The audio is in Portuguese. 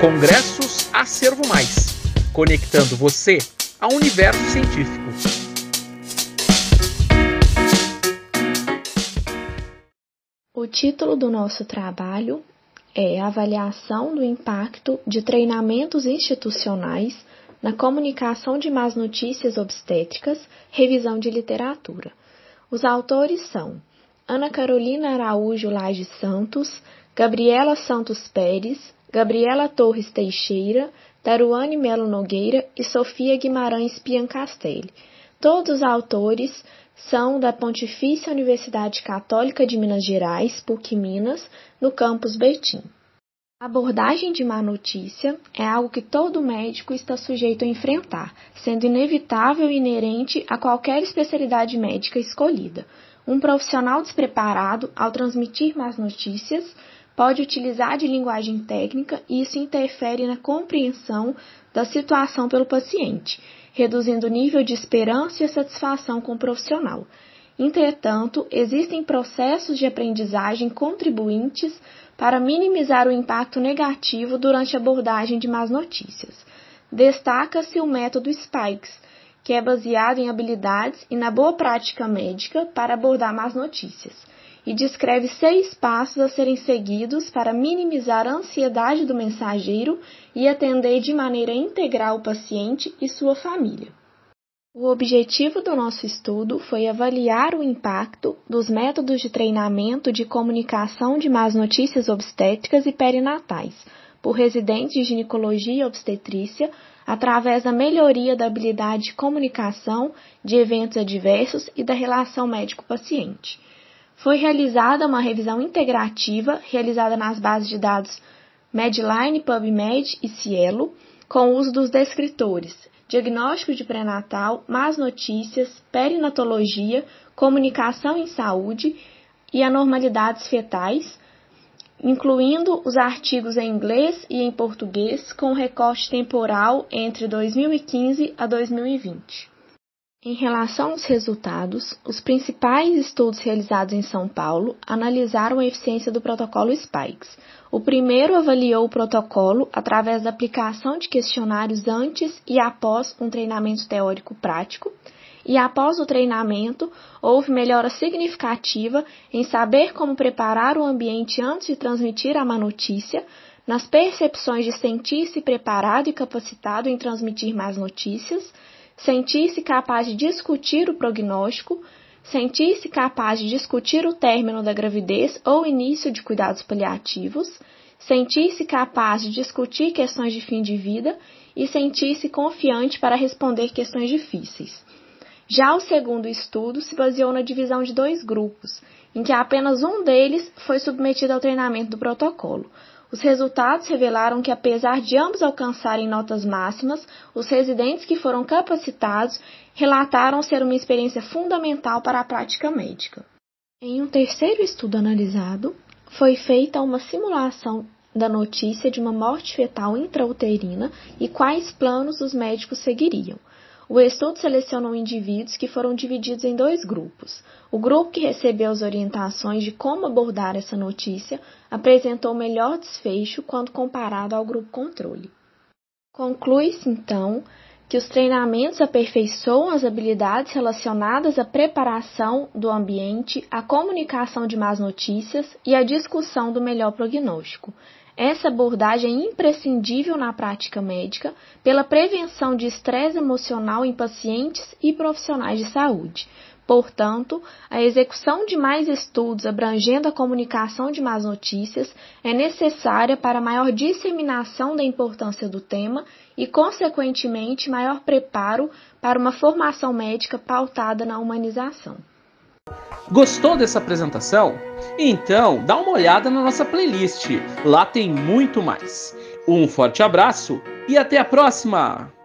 Congressos Acervo Mais, conectando você ao universo científico. O título do nosso trabalho é Avaliação do impacto de treinamentos institucionais na comunicação de más notícias obstétricas, revisão de literatura. Os autores são Ana Carolina Araújo Laje Santos, Gabriela Santos Pérez, Gabriela Torres Teixeira, Taruane Melo Nogueira e Sofia Guimarães Piancastelli. Todos os autores são da Pontifícia Universidade Católica de Minas Gerais, PUC Minas, no campus Betim. A abordagem de má notícia é algo que todo médico está sujeito a enfrentar, sendo inevitável e inerente a qualquer especialidade médica escolhida. Um profissional despreparado, ao transmitir más notícias, pode utilizar de linguagem técnica e isso interfere na compreensão da situação pelo paciente, reduzindo o nível de esperança e satisfação com o profissional. Entretanto, existem processos de aprendizagem contribuintes para minimizar o impacto negativo durante a abordagem de más notícias. Destaca-se o método Spikes, que é baseado em habilidades e na boa prática médica para abordar más notícias, e descreve seis passos a serem seguidos para minimizar a ansiedade do mensageiro e atender de maneira integral o paciente e sua família. O objetivo do nosso estudo foi avaliar o impacto dos métodos de treinamento de comunicação de más notícias obstétricas e perinatais por residentes de ginecologia e obstetrícia através da melhoria da habilidade de comunicação de eventos adversos e da relação médico-paciente. Foi realizada uma revisão integrativa realizada nas bases de dados Medline, PubMed e Cielo, com o uso dos descritores diagnóstico de pré-natal, más notícias, perinatologia, comunicação em saúde e anormalidades fetais, incluindo os artigos em inglês e em português com recorte temporal entre 2015 a 2020. Em relação aos resultados, os principais estudos realizados em São Paulo analisaram a eficiência do protocolo Spikes. O primeiro avaliou o protocolo através da aplicação de questionários antes e após um treinamento teórico prático, e após o treinamento, houve melhora significativa em saber como preparar o ambiente antes de transmitir a má notícia, nas percepções de sentir-se preparado e capacitado em transmitir más notícias, sentir-se capaz de discutir o prognóstico, sentir-se capaz de discutir o término da gravidez ou início de cuidados paliativos, sentir-se capaz de discutir questões de fim de vida e sentir-se confiante para responder questões difíceis. Já o segundo estudo se baseou na divisão de dois grupos, em que apenas um deles foi submetido ao treinamento do protocolo. Os resultados revelaram que, apesar de ambos alcançarem notas máximas, os residentes que foram capacitados relataram ser uma experiência fundamental para a prática médica. Em um terceiro estudo analisado, foi feita uma simulação da notícia de uma morte fetal intrauterina e quais planos os médicos seguiriam. O estudo selecionou indivíduos que foram divididos em dois grupos. O grupo que recebeu as orientações de como abordar essa notícia apresentou melhor desfecho quando comparado ao grupo controle. Conclui-se, então, que os treinamentos aperfeiçoam as habilidades relacionadas à preparação do ambiente, à comunicação de más notícias e à discussão do melhor prognóstico. Essa abordagem é imprescindível na prática médica pela prevenção de estresse emocional em pacientes e profissionais de saúde. Portanto, a execução de mais estudos abrangendo a comunicação de más notícias é necessária para maior disseminação da importância do tema e, consequentemente, maior preparo para uma formação médica pautada na humanização. Gostou dessa apresentação? Então, dá uma olhada na nossa playlist. Lá tem muito mais. Um forte abraço e até a próxima!